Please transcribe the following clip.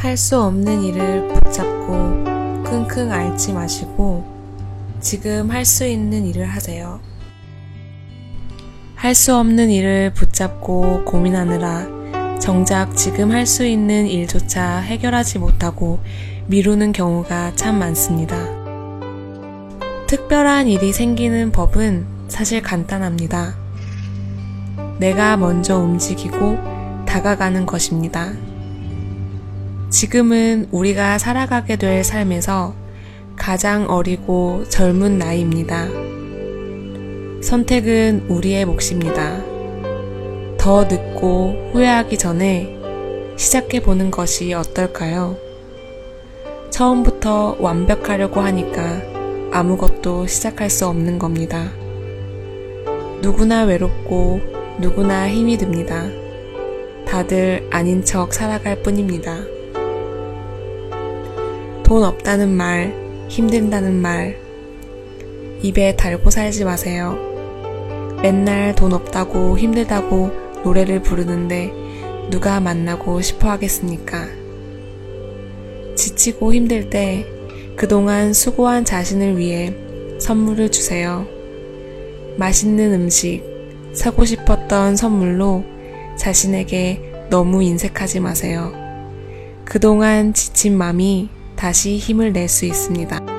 할 수 없는 일을 붙잡고 끙끙 앓지 마시고 지금 할 수 있는 일을 하세요. 할 수 없는 일을 붙잡고 고민하느라 정작 지금 할 수 있는 일조차 해결하지 못하고 미루는 경우가 참 많습니다. 특별한 일이 생기는 법은 사실 간단합니다. 내가 먼저 움직이고 다가가는 것입니다. 지금은 우리가 살아가게 될 삶에서 가장 어리고 젊은 나이입니다. 선택은 우리의 몫입니다. 더 늦고 후회하기 전에 시작해 보는 것이 어떨까요? 처음부터 완벽하려고 하니까 아무것도 시작할 수 없는 겁니다. 누구나 외롭고 누구나 힘이 듭니다. 다들 아닌 척 살아갈 뿐입니다. 돈 없다는 말, 힘든다는 말, 입에 달고 살지 마세요. 맨날 돈 없다고 힘들다고 노래를 부르는데 누가 만나고 싶어 하겠습니까? 지치고 힘들 때 그동안 수고한 자신을 위해 선물을 주세요. 맛있는 음식, 사고 싶었던 선물로 자신에게 너무 인색하지 마세요. 그동안 지친 맘이 다시 힘을 낼 수 있습니다.